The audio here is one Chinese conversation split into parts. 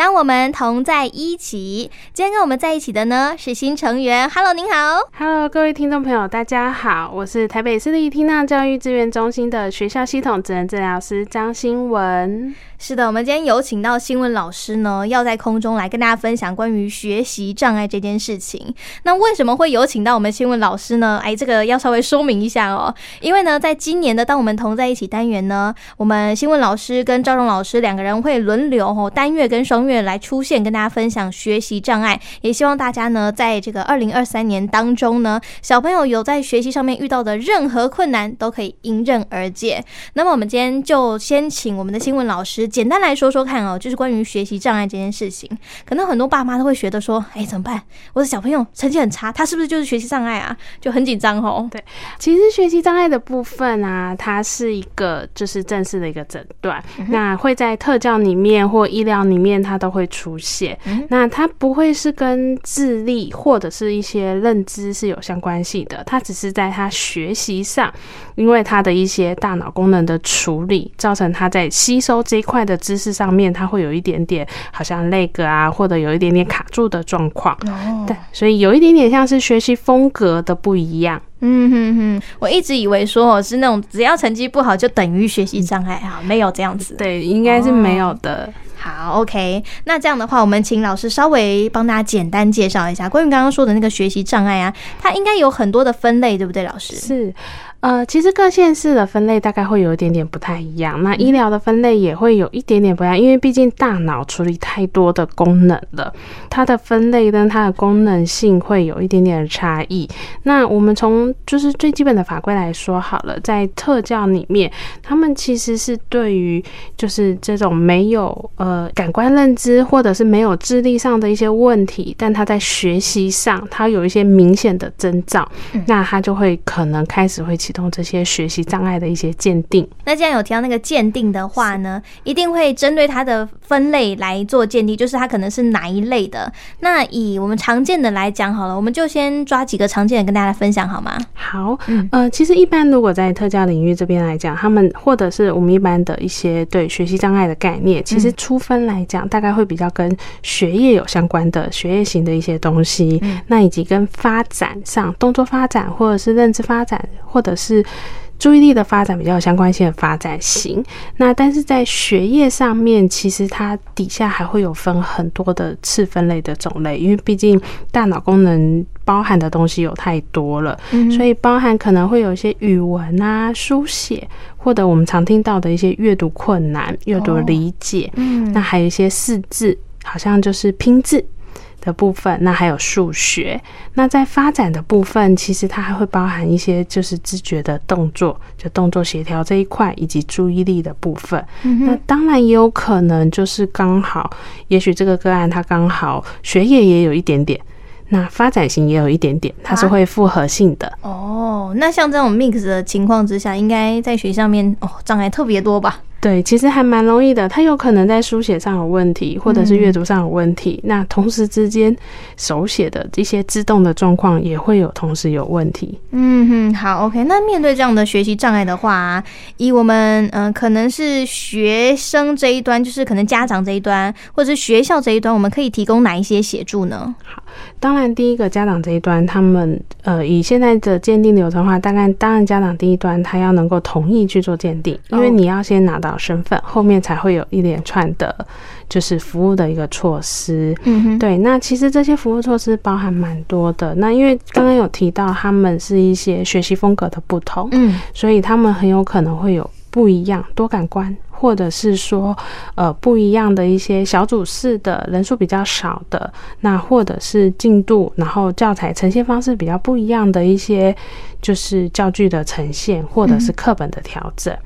当我们同在一起，今天跟我们在一起的呢是新成员。Hello，您好。Hello，各位听众朋友，大家好，我是台北市立听障教育资源中心的学校系统职能治疗师张新文。是的，我们今天有请到新闻老师呢，要在空中来跟大家分享关于学习障碍这件事情。那为什么会有请到我们新闻老师呢？哎，这个要稍微说明一下哦。因为呢，在今年的“当我们同在一起”单元呢，我们新闻老师跟赵荣老师两个人会轮流哦，单月跟双月来出现，跟大家分享学习障碍。也希望大家呢，在这个二零二三年当中呢，小朋友有在学习上面遇到的任何困难，都可以迎刃而解。那么，我们今天就先请我们的新闻老师。简单来说说看哦，就是关于学习障碍这件事情，可能很多爸妈都会觉得说，哎，怎么办？我的小朋友成绩很差，他是不是就是学习障碍啊？就很紧张哦。对，其实学习障碍的部分啊，它是一个就是正式的一个诊断，嗯、那会在特教里面或医疗里面，它都会出现。嗯、那它不会是跟智力或者是一些认知是有相关系的，它只是在他学习上，因为他的一些大脑功能的处理，造成他在吸收这一块。的知识上面，他会有一点点好像那个啊，或者有一点点卡住的状况。哦，对，所以有一点点像是学习风格的不一样。嗯哼哼，我一直以为说我是那种只要成绩不好就等于学习障碍啊，没有这样子。对，应该是没有的。哦，好，OK，那这样的话，我们请老师稍微帮大家简单介绍一下关于刚刚说的那个学习障碍啊，它应该有很多的分类，对不对，老师？是。呃，其实各县市的分类大概会有一点点不太一样，那医疗的分类也会有一点点不一样，因为毕竟大脑处理太多的功能了，它的分类跟它的功能性会有一点点的差异。那我们从就是最基本的法规来说好了，在特教里面，他们其实是对于就是这种没有呃感官认知或者是没有智力上的一些问题，但他在学习上他有一些明显的征兆，那他就会可能开始会。启动这些学习障碍的一些鉴定。那既然有提到那个鉴定的话呢，一定会针对它的分类来做鉴定，就是它可能是哪一类的。那以我们常见的来讲好了，我们就先抓几个常见的跟大家分享好吗？好，嗯，呃，其实一般如果在特教领域这边来讲，他们或者是我们一般的一些对学习障碍的概念，其实初分来讲，大概会比较跟学业有相关的学业型的一些东西，嗯，那以及跟发展上动作发展或者是认知发展或者是注意力的发展比较有相关性的发展型，那但是在学业上面，其实它底下还会有分很多的次分类的种类，因为毕竟大脑功能包含的东西有太多了，所以包含可能会有一些语文啊、书写，或者我们常听到的一些阅读困难、阅读理解，嗯，那还有一些识字，好像就是拼字。的部分，那还有数学。那在发展的部分，其实它还会包含一些就是知觉的动作，就动作协调这一块，以及注意力的部分。嗯、那当然也有可能就是刚好，也许这个个案它刚好学业也有一点点，那发展型也有一点点，它是会复合性的。啊、哦，那像这种 mix 的情况之下，应该在学校面哦障碍特别多吧？对，其实还蛮容易的。他有可能在书写上有问题，或者是阅读上有问题。嗯、那同时之间，手写的这些自动的状况也会有同时有问题。嗯哼，好，OK。那面对这样的学习障碍的话，以我们嗯、呃，可能是学生这一端，就是可能家长这一端，或者是学校这一端，我们可以提供哪一些协助呢？好，当然第一个家长这一端，他们呃，以现在的鉴定流程的话，大概当然家长第一端他要能够同意去做鉴定，因为你要先拿到。身份后面才会有一连串的，就是服务的一个措施。嗯哼，对。那其实这些服务措施包含蛮多的。那因为刚刚有提到他们是一些学习风格的不同，嗯，所以他们很有可能会有不一样多感官，或者是说呃不一样的一些小组式的人数比较少的，那或者是进度，然后教材呈现方式比较不一样的一些，就是教具的呈现，或者是课本的调整。嗯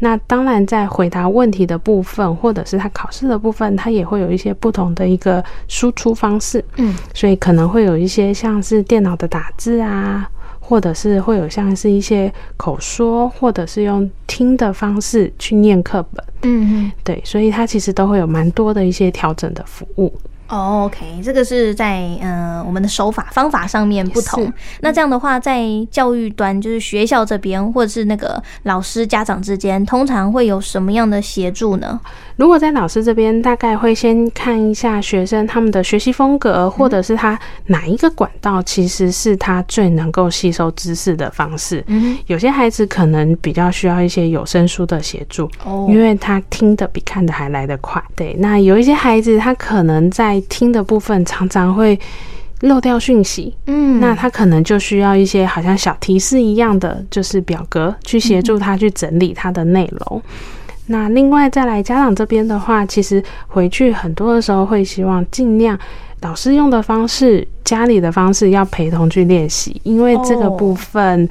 那当然，在回答问题的部分，或者是他考试的部分，他也会有一些不同的一个输出方式。嗯，所以可能会有一些像是电脑的打字啊，或者是会有像是一些口说，或者是用听的方式去念课本。嗯嗯，对，所以它其实都会有蛮多的一些调整的服务。哦，OK，这个是在呃我们的手法方法上面不同。那这样的话，在教育端，就是学校这边或者是那个老师家长之间，通常会有什么样的协助呢？如果在老师这边，大概会先看一下学生他们的学习风格，或者是他哪一个管道其实是他最能够吸收知识的方式。嗯，有些孩子可能比较需要一些有声书的协助，哦，因为他听的比看的还来得快。对，那有一些孩子他可能在听的部分常常会漏掉讯息，嗯，那他可能就需要一些好像小提示一样的，就是表格去协助他去整理他的内容。那另外再来家长这边的话，其实回去很多的时候会希望尽量老师用的方式。家里的方式要陪同去练习，因为这个部分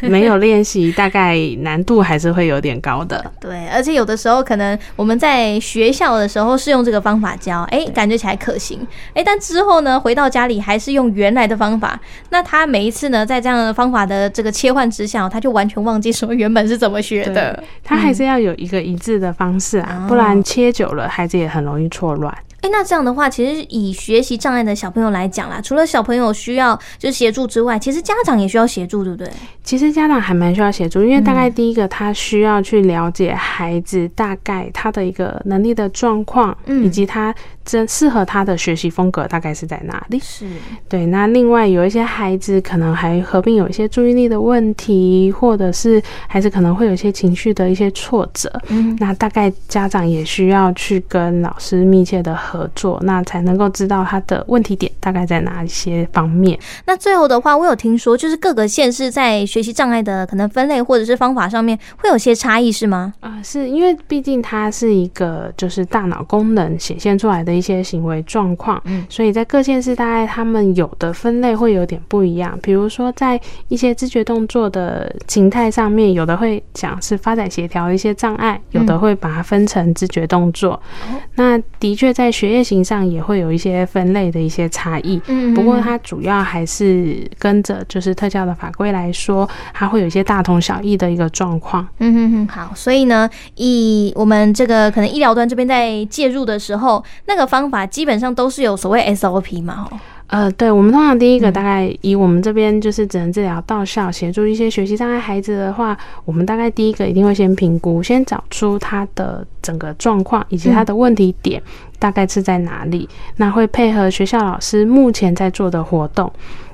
没有练习，大概难度还是会有点高的。对，而且有的时候可能我们在学校的时候是用这个方法教，哎，感觉起来可行，哎，但之后呢，回到家里还是用原来的方法。那他每一次呢，在这样的方法的这个切换之下，他就完全忘记说原本是怎么学的。他还是要有一个一致的方式啊，不然切久了，孩子也很容易错乱。哎，那这样的话，其实以学习障碍的小朋友来讲啦，除了小朋友需要就是协助之外，其实家长也需要协助，对不对？其实家长还蛮需要协助，因为大概第一个，他需要去了解孩子大概他的一个能力的状况，嗯，以及他真适合他的学习风格大概是在哪里。是对。那另外有一些孩子可能还合并有一些注意力的问题，或者是孩子可能会有一些情绪的一些挫折，嗯，那大概家长也需要去跟老师密切的合作，那才能够知道他的问题点大概在哪一些方面。那最后的话，我有听说，就是各个县市在学习障碍的可能分类或者是方法上面会有些差异，是吗？啊、呃，是因为毕竟它是一个就是大脑功能显现出来的一些行为状况，嗯，所以在各县市大概他们有的分类会有点不一样。比如说在一些知觉动作的形态上面，有的会讲是发展协调一些障碍，有的会把它分成知觉动作。嗯、那的确在学业型上也会有一些分类的一些差异，嗯，不过它主要还是跟着就是特教的法规来说，它会有一些大同小异的一个状况。嗯哼哼，好，所以呢，以我们这个可能医疗端这边在介入的时候，那个方法基本上都是有所谓 SOP 嘛，哦。呃，对，我们通常第一个大概以我们这边就是只能治疗到校协助一些学习障碍孩子的话，我们大概第一个一定会先评估，先找出他的整个状况以及他的问题点大概是在哪里，那会配合学校老师目前在做的活动。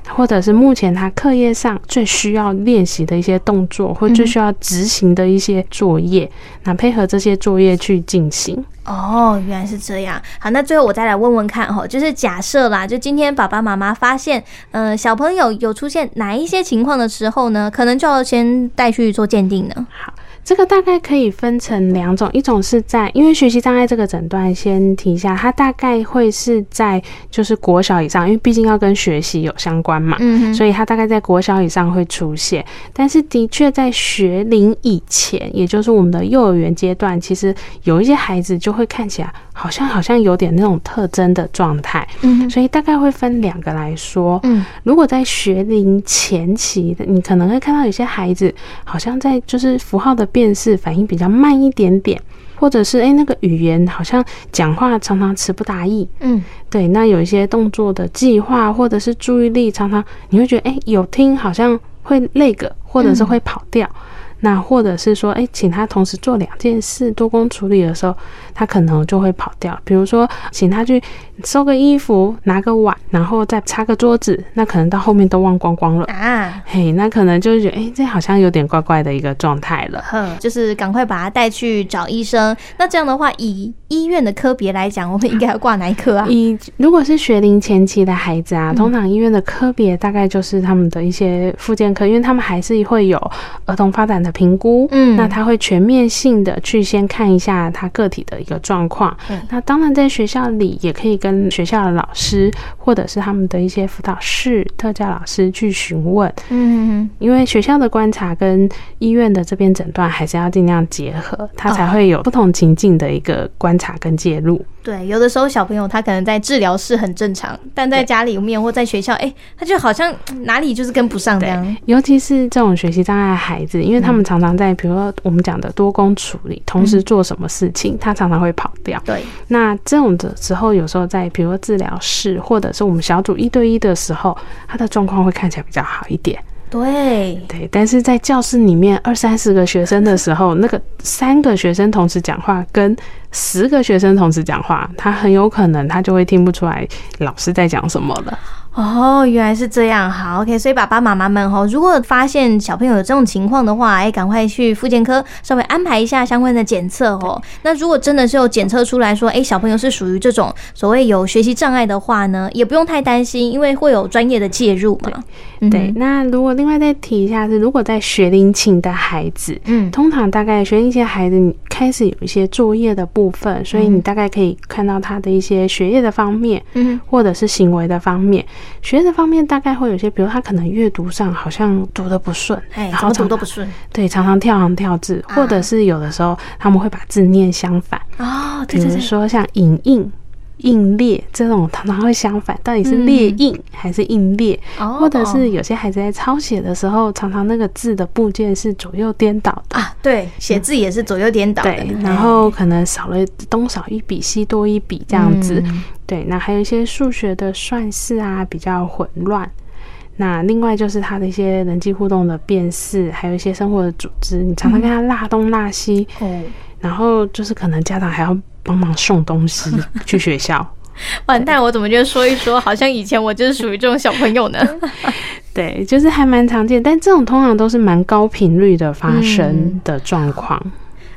或者是目前他课业上最需要练习的一些动作，或最需要执行的一些作业，那配合这些作业去进行。哦，原来是这样。好，那最后我再来问问看哦，就是假设啦，就今天爸爸妈妈发现，嗯，小朋友有出现哪一些情况的时候呢，可能就要先带去做鉴定呢？好。这个大概可以分成两种，一种是在因为学习障碍这个诊断，先提一下，它大概会是在就是国小以上，因为毕竟要跟学习有相关嘛，嗯，所以它大概在国小以上会出现。但是的确在学龄以前，也就是我们的幼儿园阶段，其实有一些孩子就会看起来好像好像有点那种特征的状态，嗯，所以大概会分两个来说，嗯，如果在学龄前期的，你可能会看到有些孩子好像在就是符号的。辨识反应比较慢一点点，或者是诶、欸，那个语言好像讲话常常词不达意。嗯，对。那有一些动作的计划或者是注意力，常常你会觉得诶、欸，有听好像会那个，或者是会跑掉。嗯、那或者是说诶、欸，请他同时做两件事多工处理的时候，他可能就会跑掉。比如说，请他去。收个衣服，拿个碗，然后再擦个桌子，那可能到后面都忘光光了啊！嘿，那可能就是觉得，哎、欸，这好像有点怪怪的一个状态了。哼，就是赶快把他带去找医生。那这样的话，以医院的科别来讲，我们应该要挂哪一科啊？以如果是学龄前期的孩子啊，通常医院的科别大概就是他们的一些附健科，因为他们还是会有儿童发展的评估。嗯，那他会全面性的去先看一下他个体的一个状况。嗯，那当然在学校里也可以。跟学校的老师，或者是他们的一些辅导室、特教老师去询问，嗯，因为学校的观察跟医院的这边诊断还是要尽量结合，他才会有不同情境的一个观察跟介入。对，有的时候小朋友他可能在治疗室很正常，但在家里面或在学校，哎，他就好像哪里就是跟不上这样。尤其是这种学习障碍的孩子，因为他们常常在比如说我们讲的多工处理，同时做什么事情，他常常会跑掉。对，那这种的时候，有时候在比如说治疗室或者是我们小组一对一的时候，他的状况会看起来比较好一点。对对，但是在教室里面二三十个学生的时候，那个三个学生同时讲话跟十个学生同时讲话，他很有可能他就会听不出来老师在讲什么了。哦，原来是这样。好，OK。所以爸爸妈妈们哈，如果发现小朋友有这种情况的话，哎，赶快去复健科稍微安排一下相关的检测哦。那如果真的是有检测出来说，哎，小朋友是属于这种所谓有学习障碍的话呢，也不用太担心，因为会有专业的介入嘛。对，对，那如果另外再提一下是，如果在学龄前的孩子，嗯，通常大概学龄期的孩子你开始有一些作业的部分，所以你大概可以看到他的一些学业的方面，嗯，或者是行为的方面。学的方面大概会有些，比如他可能阅读上好像读得不顺，哎，然后读都不顺，对，常常跳行跳字，或者是有的时候他们会把字念相反。哦，比如说像影印、印列这种，常常会相反，到底是列印还是印列？或者是有些孩子在抄写的时候，常常那个字的部件是左右颠倒的。啊，对，写字也是左右颠倒的，对，然后可能少了东少一笔西多一笔这样子。对，那还有一些数学的算式啊，比较混乱。那另外就是他的一些人际互动的辨识，还有一些生活的组织，你常常跟他拉东拉西，嗯，然后就是可能家长还要帮忙送东西 去学校。完蛋，我怎么觉得说一说，好像以前我就是属于这种小朋友呢？对，就是还蛮常见，但这种通常都是蛮高频率的发生的状况。嗯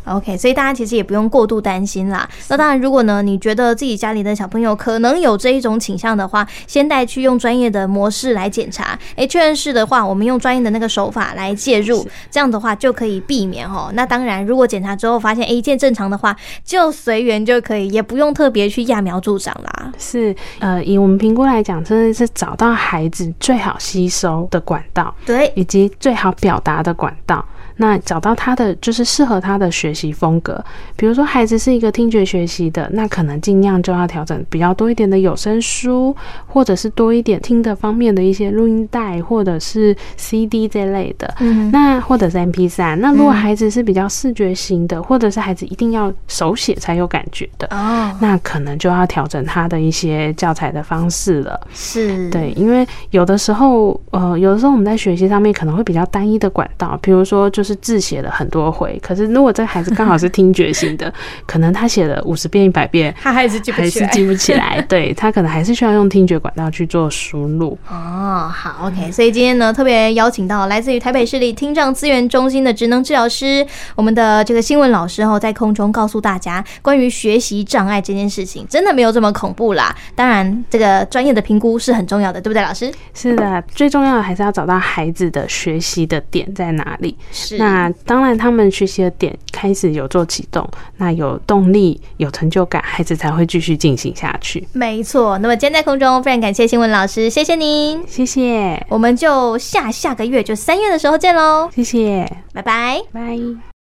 OK，所以大家其实也不用过度担心啦。那当然，如果呢你觉得自己家里的小朋友可能有这一种倾向的话，先带去用专业的模式来检查。诶，确认是的话，我们用专业的那个手法来介入，这样的话就可以避免哦。那当然，如果检查之后发现诶一切正常的话，就随缘就可以，也不用特别去揠苗助长啦。是，呃，以我们评估来讲，真的是找到孩子最好吸收的管道，对，以及最好表达的管道。那找到他的就是适合他的学习风格，比如说孩子是一个听觉学习的，那可能尽量就要调整比较多一点的有声书，或者是多一点听的方面的一些录音带，或者是 CD 这类的。嗯，那或者是 MP 三。那如果孩子是比较视觉型的，或者是孩子一定要手写才有感觉的，哦，那可能就要调整他的一些教材的方式了。是，对，因为有的时候，呃，有的时候我们在学习上面可能会比较单一的管道，比如说就是。是字写了很多回，可是如果这个孩子刚好是听觉型的，可能他写了五十遍、一百遍，他还是记不起来，还是记不起来。对，他可能还是需要用听觉管道去做输入。哦，好，OK。所以今天呢，特别邀请到来自于台北市立听障资源中心的职能治疗师，我们的这个新闻老师哦，在空中告诉大家关于学习障碍这件事情，真的没有这么恐怖啦。当然，这个专业的评估是很重要的，对不对，老师？是的，最重要的还是要找到孩子的学习的点在哪里。是。那当然，他们学习的点开始有做启动，那有动力、有成就感，孩子才会继续进行下去。没错。那么今天在空中，非常感谢新闻老师，谢谢您，谢谢。我们就下下个月，就三月的时候见喽。谢谢，拜拜，拜。